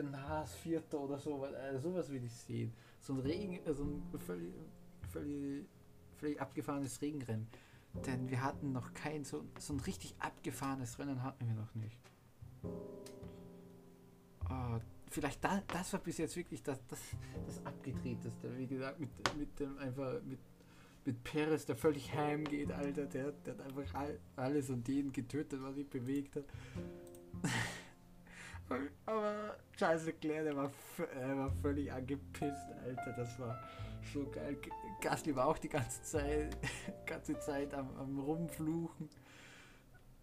ein Haas Vierter oder so, also sowas will ich sehen. So ein Regen, so ein völlig, völlig, völlig abgefahrenes Regenrennen. Denn wir hatten noch kein, so, so ein richtig abgefahrenes Rennen hatten wir noch nicht. Oh, vielleicht da, das war bis jetzt wirklich das, das, das abgedrehteste. Wie gesagt, mit, mit dem einfach, mit, mit Perez, der völlig heimgeht, Alter. Der, der hat einfach all, alles und jeden getötet, was sich bewegt hat. Aber Charles Leclerc, der war, der war völlig angepisst, Alter. Das war so geil. Gasly war auch die ganze Zeit, ganze Zeit am, am Rumfluchen,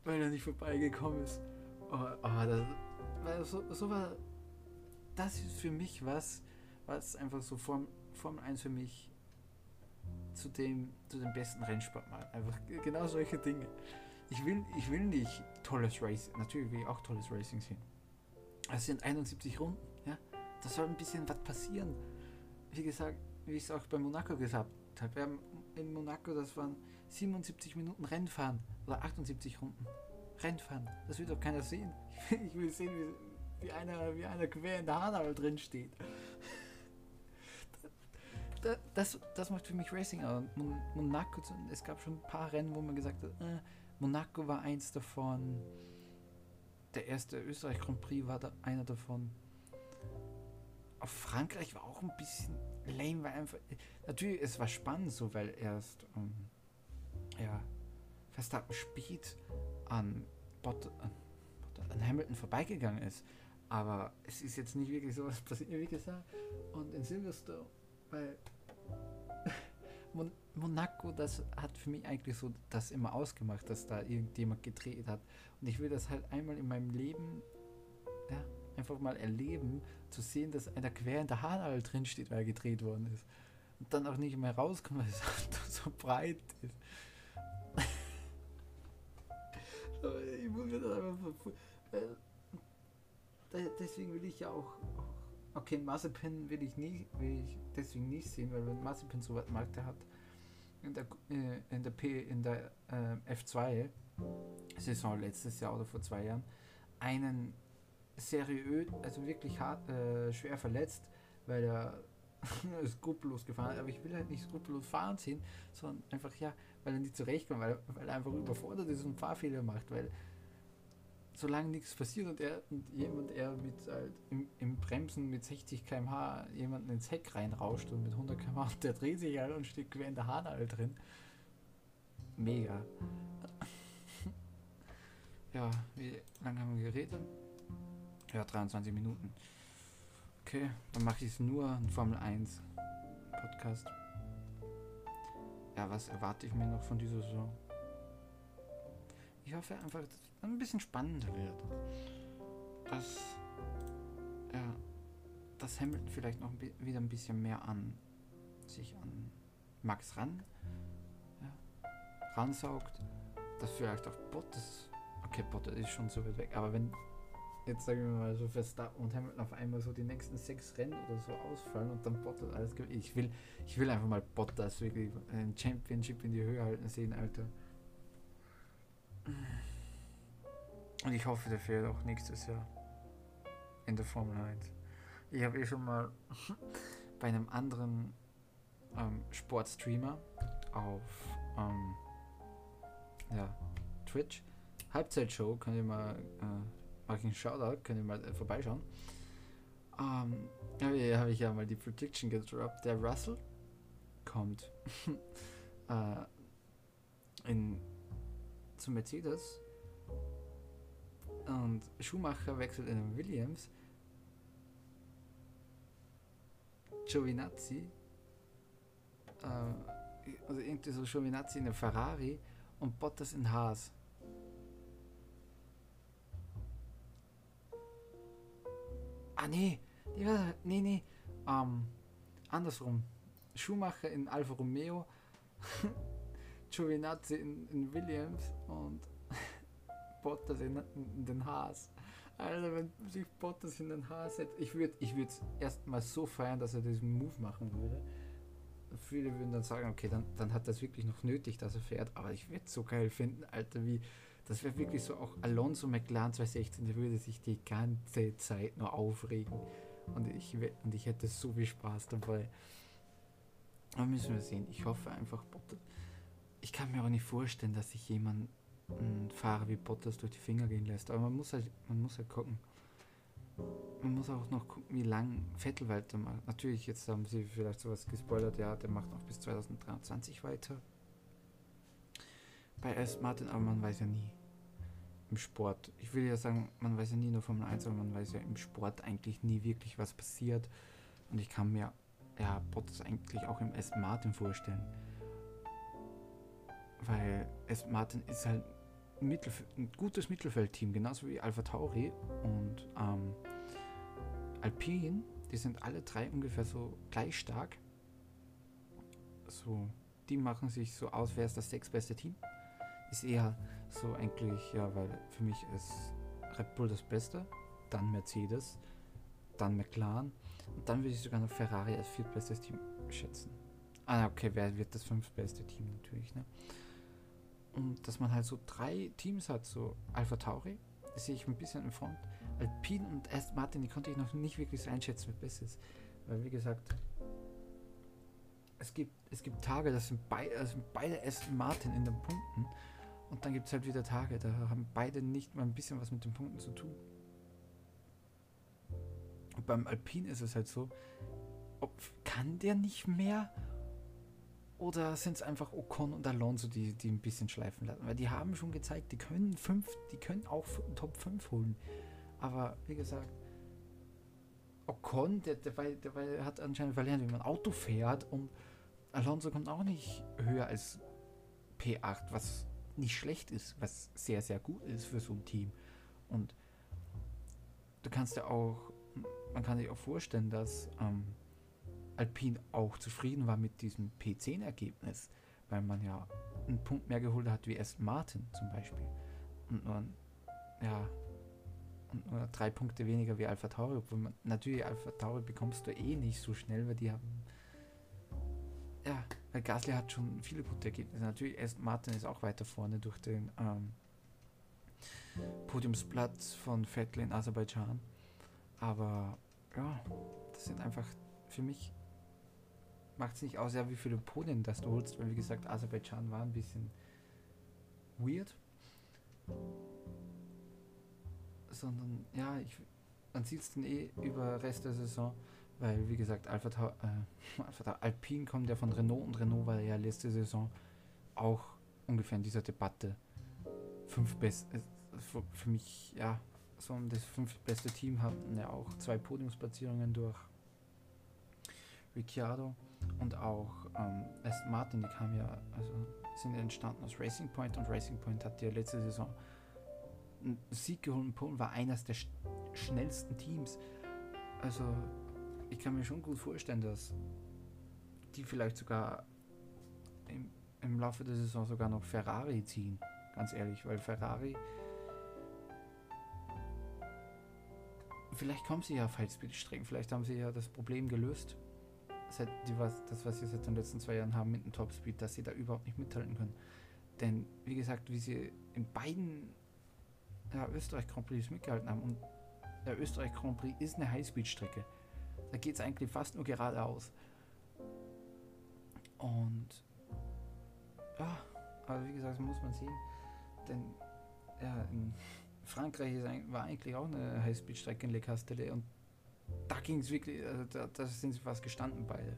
weil er nicht vorbeigekommen ist. Oh, oh das, weil so, so war. Das ist für mich was, was einfach so Form, Formel 1 für mich zu dem, zu dem besten Rennsport macht. Einfach genau solche Dinge. Ich will, ich will nicht tolles Racing, natürlich will ich auch tolles Racing sehen. Es sind 71 Runden, ja. Da soll ein bisschen was passieren. Wie gesagt, wie ich es auch bei Monaco gesagt habe, wir haben in Monaco, das waren 77 Minuten Rennfahren oder 78 Runden. Rennfahren, das will doch keiner sehen. Ich will sehen, wie, wie, einer, wie einer quer in der Hanau drin steht. Das, das macht für mich Racing aus. Monaco, es gab schon ein paar Rennen, wo man gesagt hat, äh, Monaco war eins davon. Der erste Österreich Grand Prix war da einer davon. Auf Frankreich war auch ein bisschen lame, weil einfach. Natürlich, es war spannend so, weil erst ähm, ja, Verstappen spät an, Bot, an, an Hamilton vorbeigegangen ist. Aber es ist jetzt nicht wirklich so was passiert, wie gesagt. Und in Silverstone, weil Monaco, das hat für mich eigentlich so das immer ausgemacht, dass da irgendjemand gedreht hat. Und ich will das halt einmal in meinem Leben ja, einfach mal erleben, zu sehen, dass einer quer in der Haarnadel drin steht, weil er gedreht worden ist. Und dann auch nicht mehr rauskommt, weil es so breit ist. ich muss mir das einfach Deswegen will ich ja auch, Okay, Mazepin will ich nie, will ich deswegen nicht sehen, weil wenn Mazepin so was mag, der hat in der, äh, in der P, in der äh, F2 Saison letztes Jahr oder vor zwei Jahren einen seriös, also wirklich hart, äh, schwer verletzt, weil er skrupellos gefahren hat. Aber ich will halt nicht skrupellos fahren sehen, sondern einfach, ja, weil er nicht zurechtkommt, weil, weil er einfach überfordert ist und Fahrfehler macht, weil solange nichts passiert und er und jemand er mit halt im, im, Bremsen mit 60 km/h jemanden ins Heck reinrauscht und mit 100 km/h der dreht sich halt und steht quer in der Haarnadel drin. Mega. ja, wie lange haben wir geredet? Ja, 23 Minuten. Okay, dann mache ich es nur ein Formel 1 Podcast. Ja, was erwarte ich mir noch von dieser Saison? Ich hoffe einfach, dass ein bisschen spannender wird. Dass, ja, dass Hamilton vielleicht noch wieder ein bisschen mehr an sich an Max ran ja, ransaugt. Dass vielleicht auch Bottas, okay, Bottas ist schon so weit weg, aber wenn jetzt sagen wir mal so Verstappen und Hamilton auf einmal so die nächsten sechs Rennen oder so ausfallen und dann Bottas alles gewinnt. Ich will, ich will einfach mal Bottas wirklich ein Championship in die Höhe halten sehen, Alter. Und ich hoffe, der fährt auch nächstes Jahr in der Formel 1. Ich habe eh schon mal bei einem anderen ähm, Sportstreamer auf ähm, ja, Twitch, Halbzeitshow, könnt ihr mal, äh, mache ich einen Shoutout, könnt ihr mal äh, vorbeischauen. Ähm, habe ich ja mal die Prediction gedroppt. Der Russell kommt äh, in zu Mercedes und Schumacher wechselt in den Williams. Giovinazzi, äh, also irgendwie so Giovinazzi in der Ferrari und Bottas in Haas. Ah nee, nee, nee, nee. Ähm, andersrum. Schumacher in Alfa Romeo Giovinazzi in, in Williams und Bottas in, in, den Haas. Also wenn sich Bottas in den Haas setzt, ich würde ich es erstmal so feiern, dass er diesen Move machen würde. Viele würden dann sagen, okay, dann, dann hat das wirklich noch nötig, dass er fährt, aber ich würde es so geil finden, Alter, wie, Das wäre wirklich so auch Alonso McLaren 2016, der würde sich die ganze Zeit nur aufregen. Und ich, und ich hätte so viel Spaß dabei. Aber müssen wir sehen. Ich hoffe einfach, Bottas. Ich kann mir auch nicht vorstellen, dass sich jemand Fahrer wie Bottas durch die Finger gehen lässt. Aber man muss halt, man muss halt gucken. Man muss auch noch gucken, wie lang Vettel weitermacht. Natürlich, jetzt haben sie vielleicht sowas gespoilert, ja, der macht noch bis 2023 weiter. Bei S. Martin, aber man weiß ja nie. Im Sport. Ich will ja sagen, man weiß ja nie nur Formel 1, aber man weiß ja im Sport eigentlich nie wirklich, was passiert. Und ich kann mir ja Bottas eigentlich auch im S. Martin vorstellen. Weil S. Martin ist halt Mittelf ein gutes Mittelfeldteam, genauso wie Alpha Tauri und ähm, Alpine. Die sind alle drei ungefähr so gleich stark. So, die machen sich so aus, wer ist das sechstbeste Team. Ist eher so eigentlich, ja, weil für mich ist Red Bull das Beste, dann Mercedes, dann McLaren und dann würde ich sogar noch Ferrari als viertbestes Team schätzen. Ah, okay, wer wird das fünftbeste Team natürlich, ne? Und dass man halt so drei Teams hat, so Alpha Tauri, das sehe ich ein bisschen in Front. Alpine und Aston Martin, die konnte ich noch nicht wirklich so einschätzen, wer besser ist. Weil, wie gesagt, es gibt, es gibt Tage, das sind, bei, das sind beide Aston Martin in den Punkten. Und dann gibt es halt wieder Tage, da haben beide nicht mal ein bisschen was mit den Punkten zu tun. Und beim Alpine ist es halt so, ob, kann der nicht mehr? Oder sind es einfach Ocon und Alonso, die, die ein bisschen schleifen lassen? Weil die haben schon gezeigt, die können fünf, die können auch Top 5 holen. Aber wie gesagt, Ocon, der, der, der, der hat anscheinend verlernt, wie man Auto fährt und Alonso kommt auch nicht höher als P8, was nicht schlecht ist, was sehr, sehr gut ist für so ein Team. Und du kannst ja auch, man kann sich auch vorstellen, dass ähm, Alpine auch zufrieden war mit diesem P10-Ergebnis, weil man ja einen Punkt mehr geholt hat wie Aston Martin zum Beispiel. Und nur, ja, und nur drei Punkte weniger wie Alpha Tauri, obwohl man, natürlich Alpha Tauri bekommst du eh nicht so schnell, weil die haben, ja, weil Gasly hat schon viele gute Ergebnisse. Natürlich Aston Martin ist auch weiter vorne durch den ähm, Podiumsplatz von Vettel in Aserbaidschan. Aber ja, das sind einfach für mich macht es nicht aus, ja, wie viele Podien das du holst, weil wie gesagt, Aserbaidschan war ein bisschen weird. Sondern ja, ich, man sieht es dann eh über Rest der Saison, weil wie gesagt, Alpha, äh, Alpha Alpine kommt ja von Renault und Renault war ja letzte Saison auch ungefähr in dieser Debatte fünf best äh, für mich ja so das fünf beste Team hatten ja auch zwei Podiumsplatzierungen durch Ricciardo und auch ähm, Aston Martin, die kam ja, also sind entstanden aus Racing Point und Racing Point hat ja letzte Saison einen Sieg geholt. In Polen, war eines der sch schnellsten Teams. Also ich kann mir schon gut vorstellen, dass die vielleicht sogar im, im Laufe der Saison sogar noch Ferrari ziehen, ganz ehrlich, weil Ferrari vielleicht kommen sie ja auf Highspeed-Strecken, vielleicht haben sie ja das Problem gelöst seit die, was, das, was sie seit den letzten zwei Jahren haben mit dem Topspeed, dass sie da überhaupt nicht mithalten können. Denn, wie gesagt, wie sie in beiden ja, Österreich Grand Prix mitgehalten haben und der Österreich Grand Prix ist eine Highspeed-Strecke. Da geht es eigentlich fast nur geradeaus. Und ja, aber wie gesagt, muss man sehen. Denn ja, in Frankreich ist, war eigentlich auch eine Highspeed-Strecke in Le Castellet und ging es wirklich, also da, da, sind sie fast gestanden beide.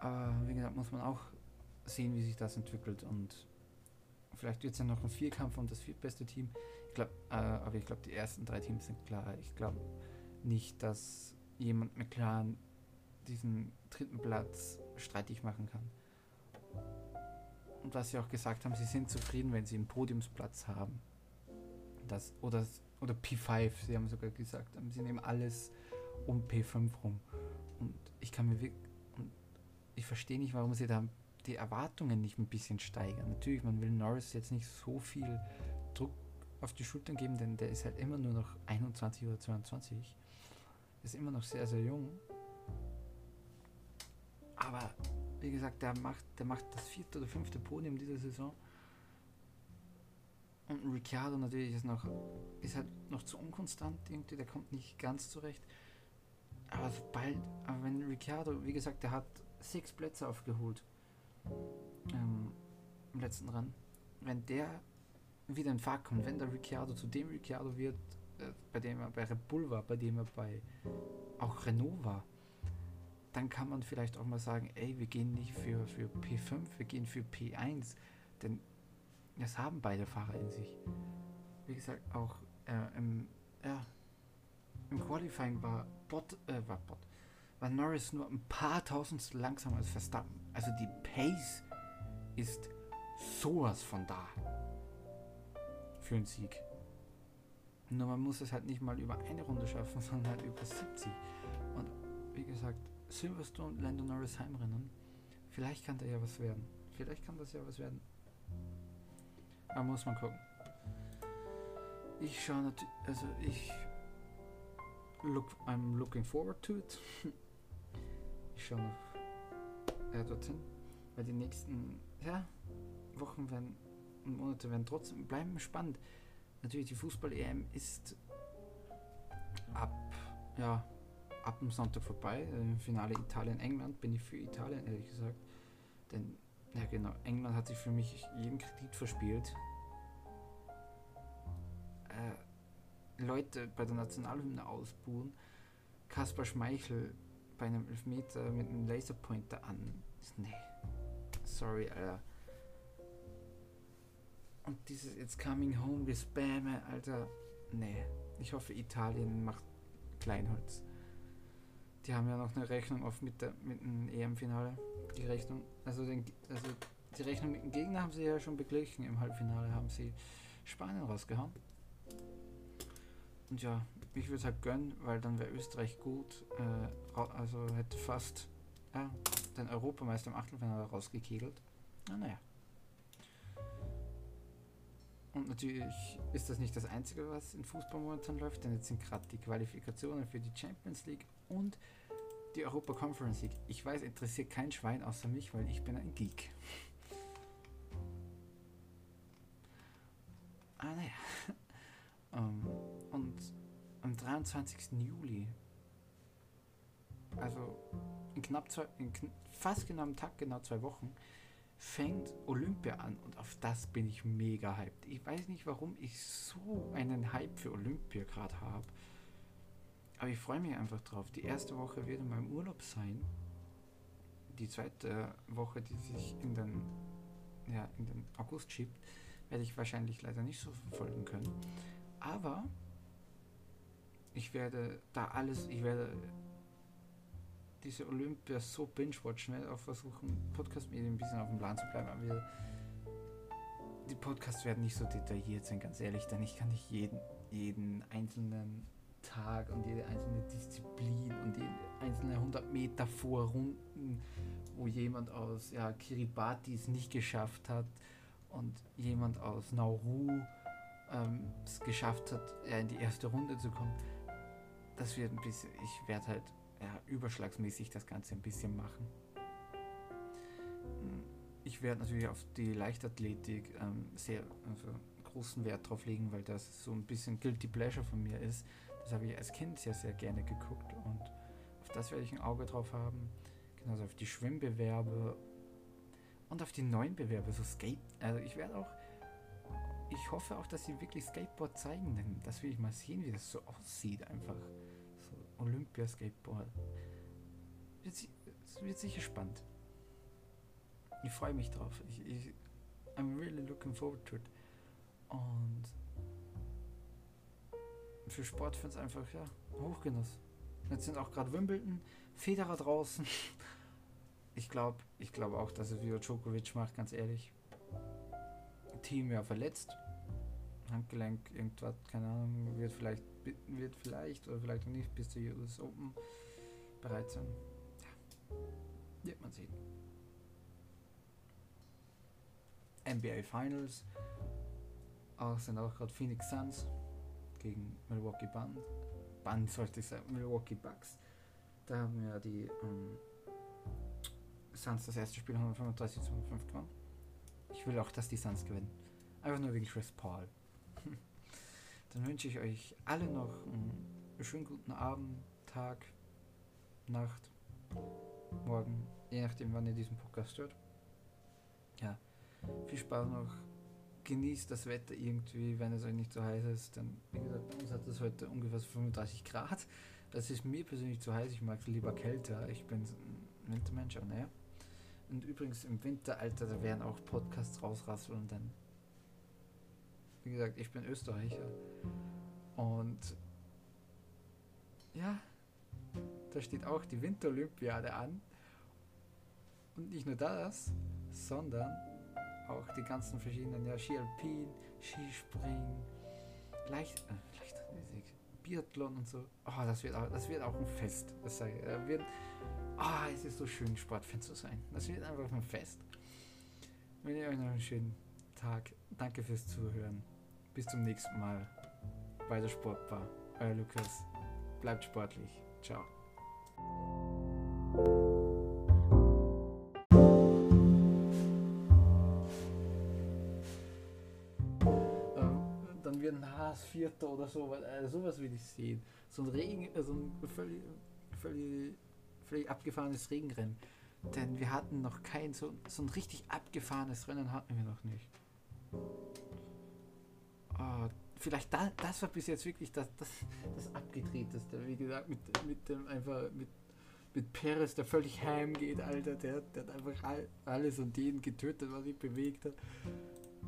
Aber wie gesagt, muss man auch sehen, wie sich das entwickelt und vielleicht wird es ja noch ein Vierkampf um das viertbeste Team. Ich glaube, äh, aber ich glaube, die ersten drei Teams sind klar. Ich glaube nicht, dass jemand McLaren diesen dritten Platz streitig machen kann. Und was sie auch gesagt haben, sie sind zufrieden, wenn sie einen Podiumsplatz haben. Das, oder oder P5, sie haben sogar gesagt, sie nehmen alles um P5 rum. Und ich kann mir wirklich, ich verstehe nicht, warum sie da die Erwartungen nicht ein bisschen steigern. Natürlich, man will Norris jetzt nicht so viel Druck auf die Schultern geben, denn der ist halt immer nur noch 21 oder 22. Ist immer noch sehr, sehr jung. Aber wie gesagt, der macht, der macht das vierte oder fünfte Podium dieser Saison. Und Ricciardo natürlich ist noch, ist halt noch zu unkonstant irgendwie, der kommt nicht ganz zurecht. Aber sobald, aber wenn Ricciardo, wie gesagt, der hat sechs Plätze aufgeholt ähm, im letzten Rennen. Wenn der wieder in Fahrt kommt, wenn der Ricciardo zu dem Ricciardo wird, äh, bei dem er bei Red Bull war, bei dem er bei auch Renault war, dann kann man vielleicht auch mal sagen, ey, wir gehen nicht für, für P5, wir gehen für P1, denn das haben beide Fahrer in sich. Wie gesagt, auch äh, im, ja, im Qualifying war Bot, äh, war Bot, war Norris nur ein paar Tausendstel langsamer als Verstappen. Also die Pace ist sowas von da für einen Sieg. Nur man muss es halt nicht mal über eine Runde schaffen, sondern halt über 70. Und wie gesagt, Silverstone, Lando Norris Heimrennen, vielleicht kann da ja was werden. Vielleicht kann das ja was werden. Da muss man gucken. Ich schaue natürlich, also ich look, I'm looking forward to it. ich schaue noch äh, dorthin, weil die nächsten ja, Wochen werden und Monate werden trotzdem bleiben spannend. Natürlich die Fußball-EM ist ab ja ab dem Sonntag vorbei. Im Finale Italien-England bin ich für Italien ehrlich gesagt, denn ja genau England hat sich für mich jeden Kredit verspielt. Leute bei der Nationalhymne ausbuhen, Kaspar Schmeichel bei einem Elfmeter mit einem Laserpointer an. Nee. Sorry, Alter. Und dieses It's Coming Home, wir spammen, Alter. Nee. Ich hoffe, Italien macht Kleinholz. Die haben ja noch eine Rechnung auf mit, der, mit dem EM-Finale. Die Rechnung, also, den, also die Rechnung mit dem Gegner haben sie ja schon beglichen. Im Halbfinale haben sie Spanien rausgehauen. Und ja, ich würde es halt gönnen, weil dann wäre Österreich gut. Äh, also hätte fast ja, den Europameister im Achtelfinale rausgekegelt. Na, naja. Und natürlich ist das nicht das Einzige, was in Fußball momentan läuft, denn jetzt sind gerade die Qualifikationen für die Champions League und die Europa Conference League. Ich weiß, interessiert kein Schwein außer mich, weil ich bin ein Geek. 23. Juli, also in knapp zwei, in kn fast genau am Tag, genau zwei Wochen, fängt Olympia an und auf das bin ich mega hyped. Ich weiß nicht, warum ich so einen Hype für Olympia gerade habe. Aber ich freue mich einfach drauf. Die erste Woche wird in meinem Urlaub sein. Die zweite Woche, die sich in den, ja, in den August schiebt, werde ich wahrscheinlich leider nicht so verfolgen können. Aber ich werde da alles, ich werde diese Olympia so binge-watchen, werde auch versuchen, Podcast-Medien ein bisschen auf dem Plan zu bleiben, aber die Podcasts werden nicht so detailliert sein, ganz ehrlich, denn ich kann nicht jeden, jeden einzelnen Tag und jede einzelne Disziplin und jede einzelne 100 Meter Vorrunden, wo jemand aus ja, Kiribati es nicht geschafft hat und jemand aus Nauru ähm, es geschafft hat, ja, in die erste Runde zu kommen. Das wird ein bisschen, ich werde halt ja, überschlagsmäßig das Ganze ein bisschen machen. Hm, ich werde natürlich auf die Leichtathletik ähm, sehr also großen Wert drauf legen, weil das so ein bisschen Guilty Pleasure von mir ist. Das habe ich als Kind sehr, sehr gerne geguckt und auf das werde ich ein Auge drauf haben. Genauso auf die Schwimmbewerbe und auf die neuen Bewerbe, so Skate. Also ich werde auch, ich hoffe auch, dass sie wirklich Skateboard zeigen, denn das will ich mal sehen, wie das so aussieht einfach. Olympia-Skateboard. Es wird sicher spannend. Ich freue mich drauf. Ich, ich, I'm really looking forward to it. Und für Sportfans einfach, ja, Hochgenuss. Jetzt sind auch gerade Wimbledon, Federer draußen. Ich glaube ich glaube auch, dass es wie Djokovic macht, ganz ehrlich. Team ja verletzt. Handgelenk, irgendwas, keine Ahnung, wird vielleicht wird vielleicht oder vielleicht nicht bis zur US Open bereit sein. Ja, wird man sehen. NBA Finals auch sind auch gerade Phoenix Suns gegen Milwaukee Band. Band sollte ich sagen, Milwaukee Bucks. Da haben ja die ähm, Suns das erste Spiel 135 zu 105 gewonnen. Ich will auch, dass die Suns gewinnen. Einfach nur wegen Chris Paul. Dann wünsche ich euch alle noch einen schönen guten Abend, Tag, Nacht, Morgen, je nachdem, wann ihr diesen Podcast hört. Ja, viel Spaß noch. Genießt das Wetter irgendwie, wenn es euch nicht so heiß ist. Denn, wie gesagt, bei uns hat es heute ungefähr 35 Grad. Das ist mir persönlich zu heiß. Ich mag es lieber kälter. Ich bin ein Wintermensch, aber naja. Und übrigens im Winter, Alter, da werden auch Podcasts rausrasseln, denn wie gesagt, ich bin Österreicher. Und ja, da steht auch die Winterolympiade an. Und nicht nur das, sondern auch die ganzen verschiedenen, ja, Ski Alpin, Skispringen, Leicht, äh, Leichtathletik, Biathlon und so. Oh, das wird auch, das wird auch ein Fest. Das wird, oh, es ist so schön, Sportfan zu sein. Das wird einfach ein Fest. Wenn ihr euch noch einen schönen Tag. Danke fürs Zuhören. Bis zum nächsten Mal bei der Sportbar. Euer Lukas. Bleibt sportlich. Ciao. Dann wird ein Haas Vierter oder so, weil äh, sowas will ich sehen. So ein Regen, äh, so ein völlig, völlig, völlig abgefahrenes Regenrennen. Denn wir hatten noch kein so, so ein richtig abgefahrenes Rennen hatten wir noch nicht. Oh, vielleicht da, das war bis jetzt wirklich das, das, das abgedrehteste. Wie gesagt, mit, mit dem einfach mit, mit Perez, der völlig heimgeht, Alter, der, der hat einfach all, alles und jeden getötet, was sich bewegt hat.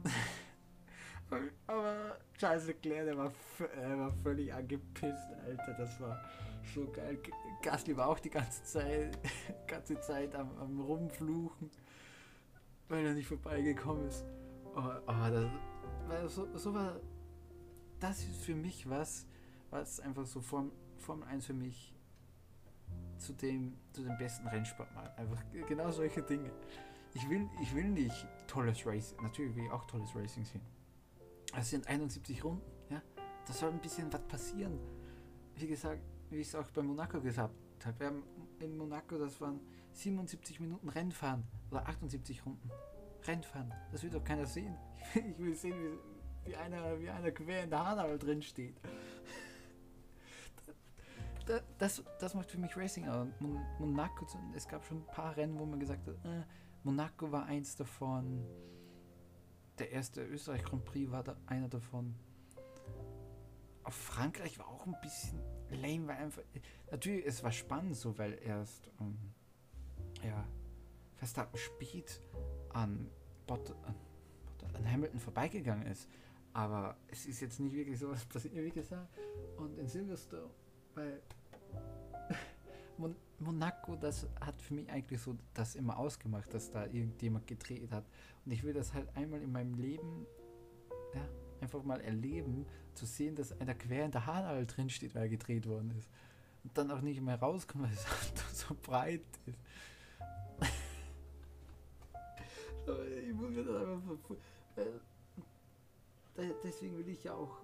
Aber Charles Leclerc, der war, der war völlig angepisst, Alter, das war so geil. Gasly war auch die ganze Zeit, ganze Zeit am, am Rumfluchen, weil er nicht vorbeigekommen ist. Oh, oh das, weil so, so war, das ist für mich was, was einfach so Form, Formel 1 für mich zu dem, zu dem besten Rennsport macht. Einfach genau solche Dinge. Ich will, ich will nicht tolles Racing, natürlich will ich auch tolles Racing sehen. Es sind 71 Runden, ja. Da soll ein bisschen was passieren. Wie gesagt, wie ich es auch bei Monaco gesagt habe, wir haben in Monaco, das waren 77 Minuten Rennfahren oder 78 Runden. Rennfahren. Das will doch keiner sehen. Ich will sehen, wie, wie, einer, wie einer quer in der Hanau drin steht. Das, das, das macht für mich Racing aus. Monaco, es gab schon ein paar Rennen, wo man gesagt hat, äh, Monaco war eins davon. Der erste Österreich Grand Prix war da einer davon. Auf Frankreich war auch ein bisschen lame, weil einfach. Natürlich, es war spannend so, weil erst ähm, ja, Verstappen spät an Bot, an, Hamilton vorbeigegangen ist. Aber es ist jetzt nicht wirklich so was passiert, wie gesagt. Und in Silverstone, bei Mon Monaco, das hat für mich eigentlich so das immer ausgemacht, dass da irgendjemand gedreht hat. Und ich will das halt einmal in meinem Leben ja, einfach mal erleben, zu sehen, dass einer quer in der Haarnadel drin steht, weil er gedreht worden ist. Und dann auch nicht mehr rauskommt, weil es so breit ist. Ich muss mir das einfach. Äh, deswegen will ich ja auch.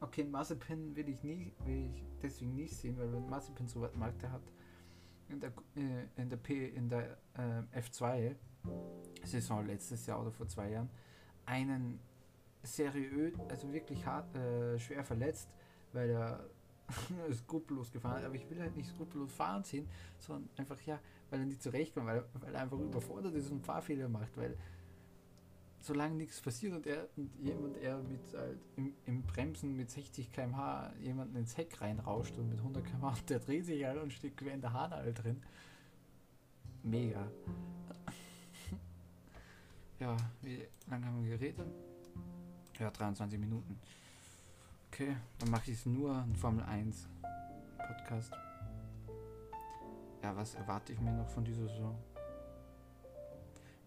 Okay, Mazepin will ich nie, will ich deswegen nicht sehen, weil wenn Mazepin so weit Markte hat, in der, äh, in der P, in der äh, F2 Saison letztes Jahr oder vor zwei Jahren, einen seriös, also wirklich hart, äh, schwer verletzt, weil er skrupellos gefahren. Aber ich will halt nicht skrupellos fahren sehen, sondern einfach, ja, weil er nicht zurechtkommt, weil, weil er einfach überfordert ist und Fahrfehler macht, weil solange nichts passiert und er und jemand er mit halt im, im, Bremsen mit 60 km/h jemanden ins Heck reinrauscht und mit 100 km/h der dreht sich halt und steht quer in der Hanal drin. Mega. ja, wie lange haben wir geredet? Ja, 23 Minuten. Okay, dann mache ich es nur ein Formel 1 Podcast. Ja, was erwarte ich mir noch von dieser Saison?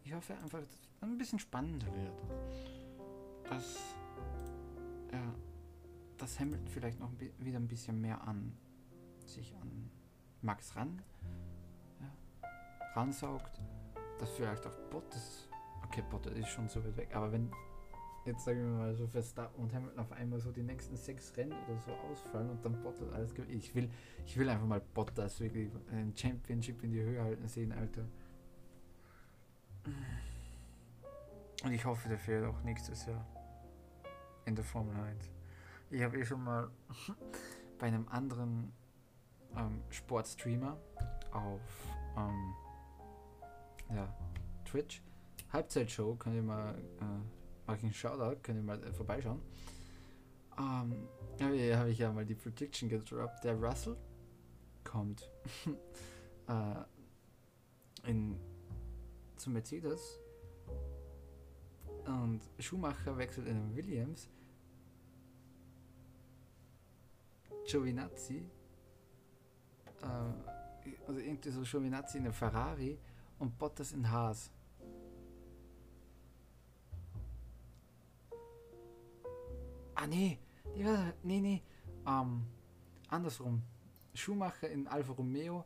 Ich hoffe einfach, dass es ein bisschen spannender wird. Dass, ja, dass Hamilton vielleicht noch wieder ein bisschen mehr an sich an Max ran ja, ransaugt. Dass vielleicht auch Bottas, okay, Bottas ist schon so weit weg, aber wenn jetzt sagen wir mal so Verstappen und Hamilton auf einmal so die nächsten sechs Rennen oder so ausfallen und dann Bottas alles gewinnt. Ich will, ich will einfach mal Bottas wirklich ein Championship in die Höhe halten sehen, Alter. Und ich hoffe, der fährt auch nächstes Jahr. in der Formel 1. Ich habe eh schon mal bei einem anderen ähm, Sportstreamer auf ähm, ja, Twitch, Halbzeitshow, könnt ihr mal, äh, einen Shoutout, könnt ihr mal äh, vorbeischauen. Ähm, habe hab ich ja mal die Prediction gedroppt. Der Russell kommt äh, in, zu Mercedes und Schumacher wechselt in den Williams. Giovinazzi, äh, also irgendwie so Giovinazzi in der Ferrari und Bottas in Haas. Ah nee, nee, nee, ähm, andersrum. Schumacher in Alfa Romeo,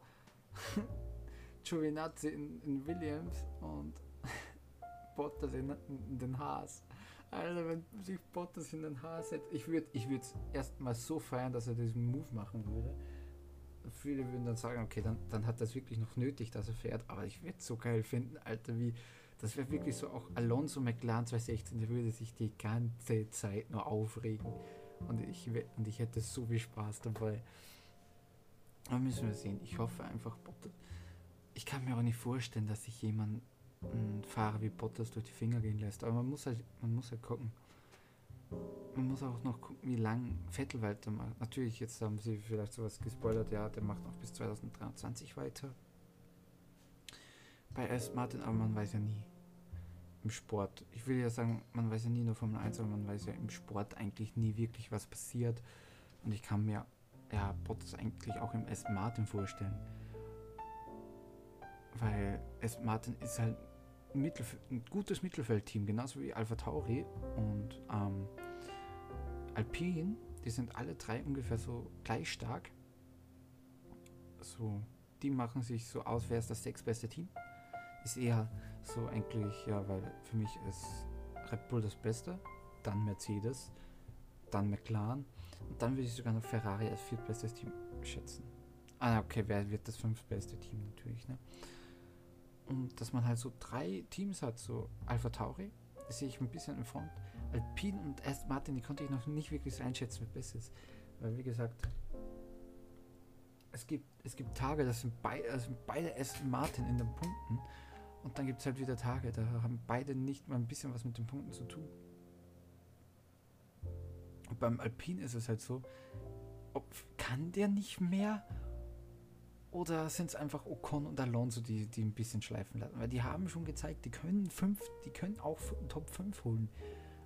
Giovinazzi in, in Williams und Bottas in, in, den Haas. Also wenn sich Bottas in den Haas setzt, ich würde ich würde erstmal so feiern, dass er diesen Move machen würde. Viele würden dann sagen, okay, dann, dann hat das wirklich noch nötig, dass er fährt, aber ich würde es so geil finden, Alter, wie das wäre wirklich so auch Alonso McLaren 2016, der würde sich die ganze Zeit nur aufregen und ich, und ich hätte so viel Spaß dabei. Aber müssen wir sehen. Ich hoffe einfach, Bottas. Ich kann mir auch nicht vorstellen, dass sich jemand Fahrer wie Bottas durch die Finger gehen lässt. Aber man muss halt, man muss halt gucken. Man muss auch noch gucken, wie lang Vettel weitermacht. Natürlich, jetzt haben sie vielleicht sowas gespoilert, ja, der macht noch bis 2023 weiter. Bei S. Martin, aber man weiß ja nie. Im Sport. Ich will ja sagen, man weiß ja nie nur Formel 1, aber man weiß ja im Sport eigentlich nie wirklich, was passiert. Und ich kann mir ja Bottas eigentlich auch im S. Martin vorstellen. Weil S. Martin ist halt Mittelf ein gutes Mittelfeldteam, genauso wie Alpha Tauri und ähm, Alpine, die sind alle drei ungefähr so gleich stark. So, die machen sich so aus, wer ist das sechstbeste Team? Ist eher so eigentlich, ja, weil für mich ist Red Bull das Beste, dann Mercedes, dann McLaren und dann würde ich sogar noch Ferrari als viertbestes Team schätzen. Ah, okay, wer wird das fünftbeste Team natürlich, ne? Und dass man halt so drei Teams hat, so Alpha Tauri, das sehe ich ein bisschen in Front. Alpine und Aston Martin, die konnte ich noch nicht wirklich so einschätzen, wer besser ist. Weil, wie gesagt, es gibt, es gibt Tage, das sind, bei, sind beide Aston Martin in den Punkten. Und dann gibt es halt wieder Tage, da haben beide nicht mal ein bisschen was mit den Punkten zu tun. Und beim Alpine ist es halt so, ob, kann der nicht mehr? Oder sind es einfach Ocon und Alonso, die, die ein bisschen schleifen lassen? Weil die haben schon gezeigt, die können fünf, die können auch Top 5 holen.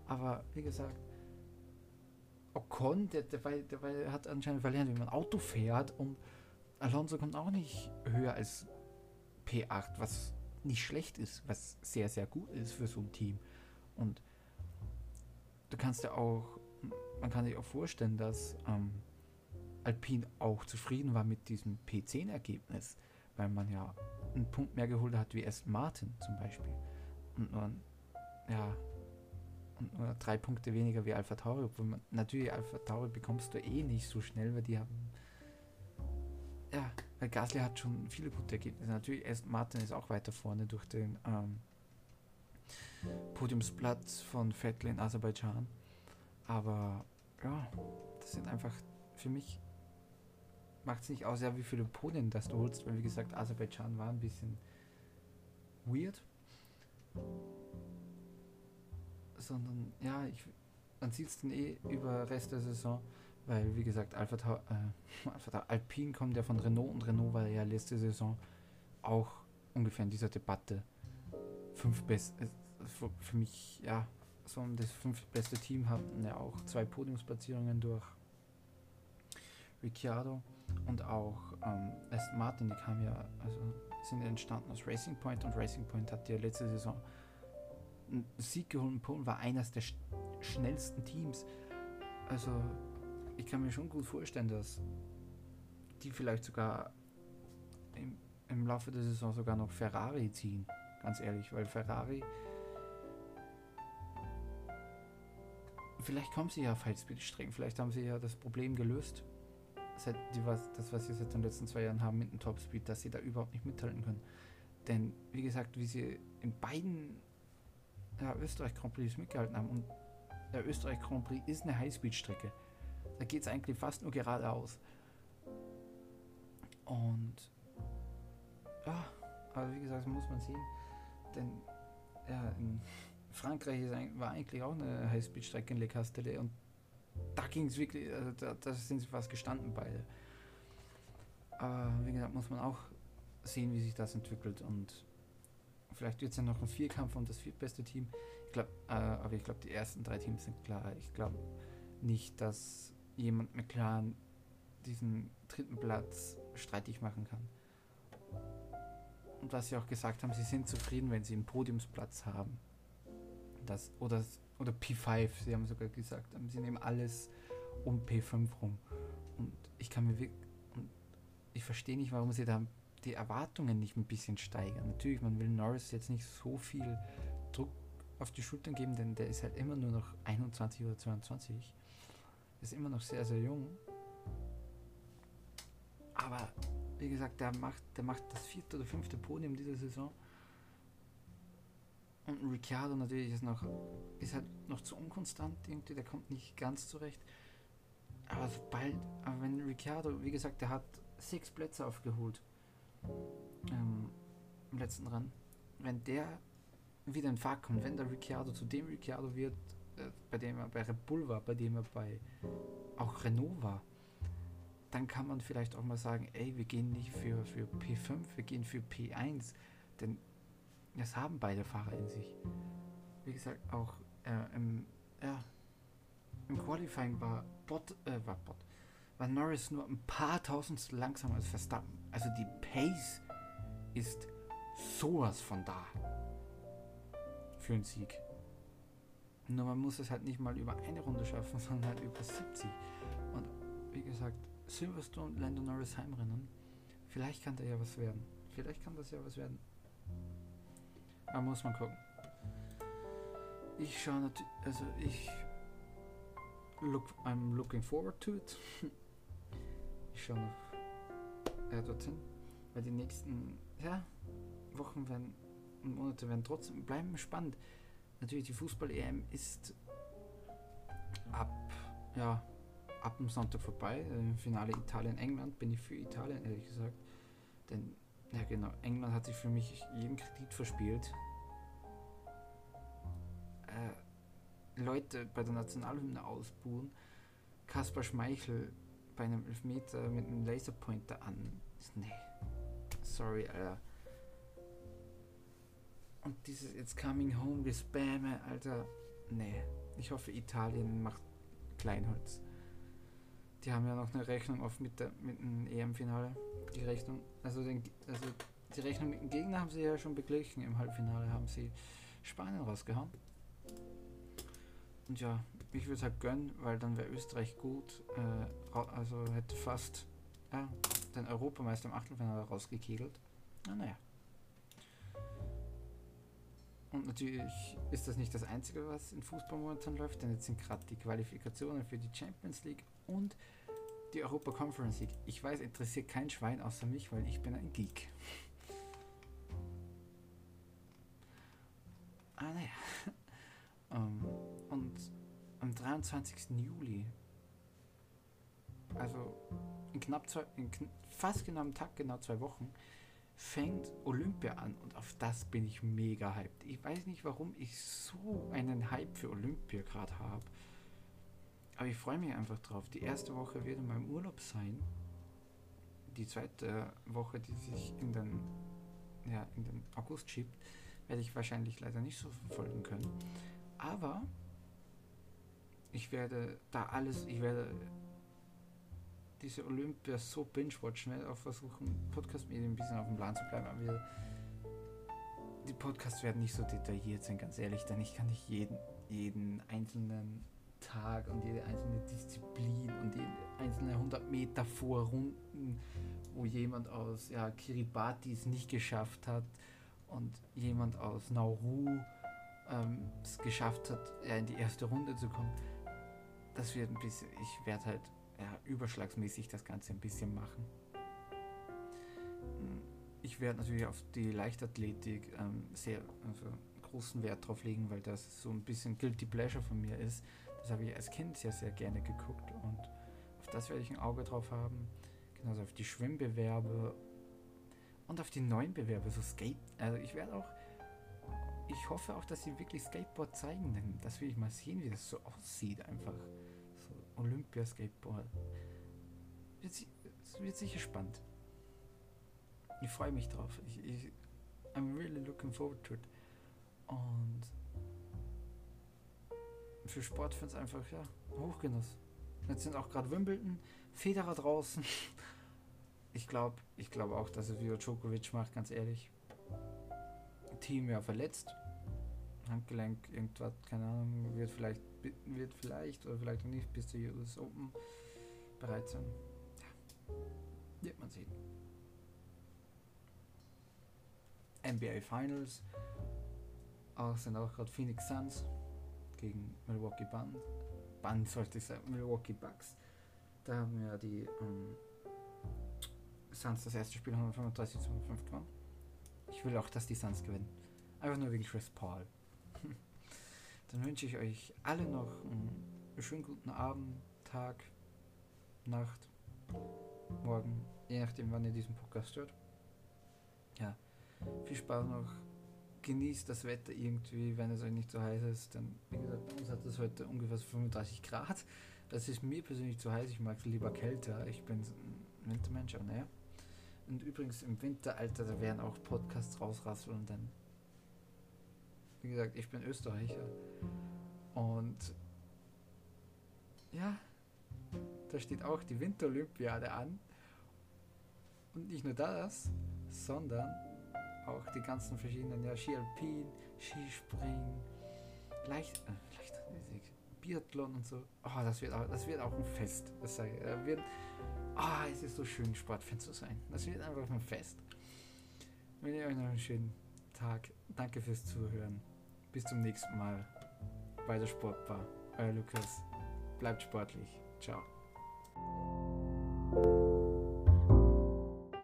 Aber wie gesagt, Ocon, der, der, der, der hat anscheinend verlernt, wie man Auto fährt und Alonso kommt auch nicht höher als P8, was nicht schlecht ist, was sehr, sehr gut ist für so ein Team. Und du kannst ja auch, man kann sich auch vorstellen, dass ähm, Alpine auch zufrieden war mit diesem P10-Ergebnis, weil man ja einen Punkt mehr geholt hat wie Aston Martin zum Beispiel. Und nur, ja, und nur drei Punkte weniger wie Alpha Tauri, obwohl man, natürlich Alpha Tauri bekommst du eh nicht so schnell, weil die haben, weil Gasly hat schon viele gute Ergebnisse. Natürlich Aston Martin ist auch weiter vorne durch den ähm, Podiumsplatz von Vettel in Aserbaidschan. Aber ja, das sind einfach für mich macht es nicht aus, ja, wie viele Podien das du holst, weil wie gesagt, Aserbaidschan war ein bisschen weird. Sondern ja, ich, man sieht es dann eh über Rest der Saison, weil wie gesagt, Alpha, äh, Alpha Alpine kommt ja von Renault und Renault war ja letzte Saison auch ungefähr in dieser Debatte fünf best äh, für, mich ja so das fünf beste Team hatten ja auch zwei Podiumsplatzierungen durch Ricciardo und auch ähm, Aston Martin, die kam ja, also sind entstanden aus Racing Point und Racing Point hat ja letzte Saison einen Sieg geholt in Polen, war eines der sch schnellsten Teams. Also ich kann mir schon gut vorstellen, dass die vielleicht sogar im, im Laufe der Saison sogar noch Ferrari ziehen, ganz ehrlich, weil Ferrari vielleicht kommen sie ja auf Highspeed-Strecken, vielleicht haben sie ja das Problem gelöst das, was sie seit den letzten zwei Jahren haben mit dem Topspeed, dass sie da überhaupt nicht mithalten können. Denn, wie gesagt, wie sie in beiden ja, Österreich Grand Prix mitgehalten haben und der Österreich Grand Prix ist eine Highspeed-Strecke. Da geht es eigentlich fast nur geradeaus. Und ja, aber wie gesagt, muss man sehen. Denn ja, in Frankreich war eigentlich auch eine Highspeed-Strecke in Le Castellet und da ging es wirklich, also da, da, sind sie fast gestanden beide. Aber wie gesagt, muss man auch sehen, wie sich das entwickelt und vielleicht wird es ja noch ein Vierkampf um das viertbeste Team. Ich glaube, äh, aber ich glaube, die ersten drei Teams sind klar. Ich glaube nicht, dass jemand McLaren diesen dritten Platz streitig machen kann. Und was sie auch gesagt haben, sie sind zufrieden, wenn sie einen Podiumsplatz haben. Das, oder, oder P5, sie haben sogar gesagt, sie nehmen alles um P5 rum. Und ich kann mir wirklich, ich verstehe nicht, warum sie da die Erwartungen nicht ein bisschen steigern. Natürlich, man will Norris jetzt nicht so viel Druck auf die Schultern geben, denn der ist halt immer nur noch 21 oder 22. Ist immer noch sehr, sehr jung. Aber wie gesagt, der macht, der macht das vierte oder fünfte Podium dieser Saison. Und Ricciardo natürlich ist noch, ist halt noch zu unkonstant irgendwie, der kommt nicht ganz zurecht. Aber sobald, aber wenn Ricciardo, wie gesagt, der hat sechs Plätze aufgeholt ähm, im letzten Rennen. Wenn der wieder in Fahrt kommt, wenn der Ricciardo zu dem Ricciardo wird, bei dem er bei Red Bull war, bei dem er bei auch Renault war, dann kann man vielleicht auch mal sagen, ey, wir gehen nicht für, für P5, wir gehen für P1, denn das haben beide Fahrer in sich. Wie gesagt, auch äh, im, ja, im Qualifying war Bot, äh, war Bot, war Norris nur ein paar Tausendstel langsamer als Verstappen. Also die Pace ist sowas von da für einen Sieg. Nur man muss es halt nicht mal über eine Runde schaffen, sondern halt über 70. Und wie gesagt, Silverstone, Lando Norris Heimrennen, vielleicht kann da ja was werden. Vielleicht kann das ja was werden. Aber muss man gucken. Ich schaue natürlich, also ich look, I'm looking forward to it. ich schaue noch äh, dorthin, weil die nächsten ja, Wochen werden und Monate werden trotzdem bleiben spannend. Natürlich die Fußball-EM ist ab ja ab dem Sonntag vorbei. Im Finale Italien-England bin ich für Italien, ehrlich gesagt. Denn, ja genau, England hat sich für mich jeden Kredit verspielt. Äh, Leute bei der Nationalhymne ausbuhen. Kaspar Schmeichel bei einem Elfmeter mit einem Laserpointer an. Nee. Sorry, Alter. Und dieses It's Coming Home, wir spammen, Alter. Nee. Ich hoffe, Italien macht Kleinholz. Die haben ja noch eine Rechnung auf mit, der, mit dem EM-Finale. Die Rechnung, also, den, also die Rechnung mit dem Gegner haben sie ja schon beglichen. Im Halbfinale haben sie Spanien rausgehauen. Und ja, ich würde es halt gönnen, weil dann wäre Österreich gut. Äh, also hätte fast ja, den Europameister im Achtelfinale rausgekegelt. Na, naja. Und natürlich ist das nicht das Einzige, was in Fußball momentan läuft, denn jetzt sind gerade die Qualifikationen für die Champions League und die Europa Conference League. Ich weiß, interessiert kein Schwein außer mich, weil ich bin ein Geek. Ah naja. um, ähm, und am 23. Juli, also in knapp zwei, in kn fast genau am Tag, genau zwei Wochen, fängt Olympia an und auf das bin ich mega hyped. Ich weiß nicht, warum ich so einen Hype für Olympia gerade habe. Aber ich freue mich einfach drauf. Die erste Woche wird in meinem Urlaub sein. Die zweite Woche, die sich in den, ja, in den August schiebt, werde ich wahrscheinlich leider nicht so verfolgen können. Aber ich werde da alles, ich werde diese Olympia so binge-watchen, werde auch versuchen, Podcast-Medien ein bisschen auf dem Plan zu bleiben. Aber wir, die Podcasts werden nicht so detailliert sein, ganz ehrlich, denn ich kann nicht jeden, jeden einzelnen Tag und jede einzelne Disziplin und jede einzelne 100 Meter Vorrunden, wo jemand aus ja, Kiribati es nicht geschafft hat und jemand aus Nauru ähm, es geschafft hat, ja, in die erste Runde zu kommen. Das wird ein bisschen, ich werde halt ja, überschlagsmäßig das Ganze ein bisschen machen. Ich werde natürlich auf die Leichtathletik ähm, sehr also großen Wert drauf legen, weil das so ein bisschen Guilty Pleasure von mir ist. Das habe ich als Kind sehr, sehr gerne geguckt und auf das werde ich ein Auge drauf haben. Genauso auf die Schwimmbewerbe und auf die neuen Bewerbe, so Skate. Also ich werde auch, ich hoffe auch, dass sie wirklich Skateboard zeigen, denn das will ich mal sehen, wie das so aussieht einfach. Olympia-Skateboard. Es wird sicher spannend. Ich freue mich drauf. Ich, ich, I'm really looking forward to it. Und für Sportfans einfach, ja, Hochgenuss. Jetzt sind auch gerade Wimbledon, Federer draußen. Ich glaube ich glaube auch, dass es wieder Djokovic macht, ganz ehrlich. Team ja verletzt. Handgelenk, irgendwas, keine Ahnung, wird vielleicht, wird vielleicht oder vielleicht auch nicht bis zur US Open bereit sein. Ja, wird man sehen. NBA Finals. Auch sind auch gerade Phoenix Suns gegen Milwaukee Bucks. Bucks sollte ich sagen, Milwaukee Bucks. Da haben wir die ähm, Suns das erste Spiel 135 zu 105 gewonnen. Ich will auch, dass die Suns gewinnen. Einfach nur wegen Chris Paul. Dann wünsche ich euch alle noch einen schönen guten Abend, Tag, Nacht, Morgen, je nachdem, wann ihr diesen Podcast hört. Ja, viel Spaß noch. Genießt das Wetter irgendwie, wenn es euch nicht so heiß ist. Denn, wie gesagt, bei uns hat es heute ungefähr 35 Grad. Das ist mir persönlich zu heiß. Ich mag es lieber kälter. Ich bin ein Wintermensch, aber naja. Und übrigens im Winteralter, da werden auch Podcasts rausrasseln, denn wie gesagt, ich bin Österreicher. Und ja, da steht auch die Winterolympiade an. Und nicht nur das, sondern auch die ganzen verschiedenen, ja, Ski Alpin, Skispringen, Leicht, äh, Leichtathletik, Biathlon und so. Oh, das wird auch, das wird auch ein Fest. Das ich. Da wird, oh, es ist so schön, Sportfan zu sein. Das wird einfach ein Fest. Ich wünsche euch noch einen schönen Tag. Danke fürs Zuhören. Bis zum nächsten Mal bei der Sportbar. Euer Lukas. Bleibt sportlich. Ciao.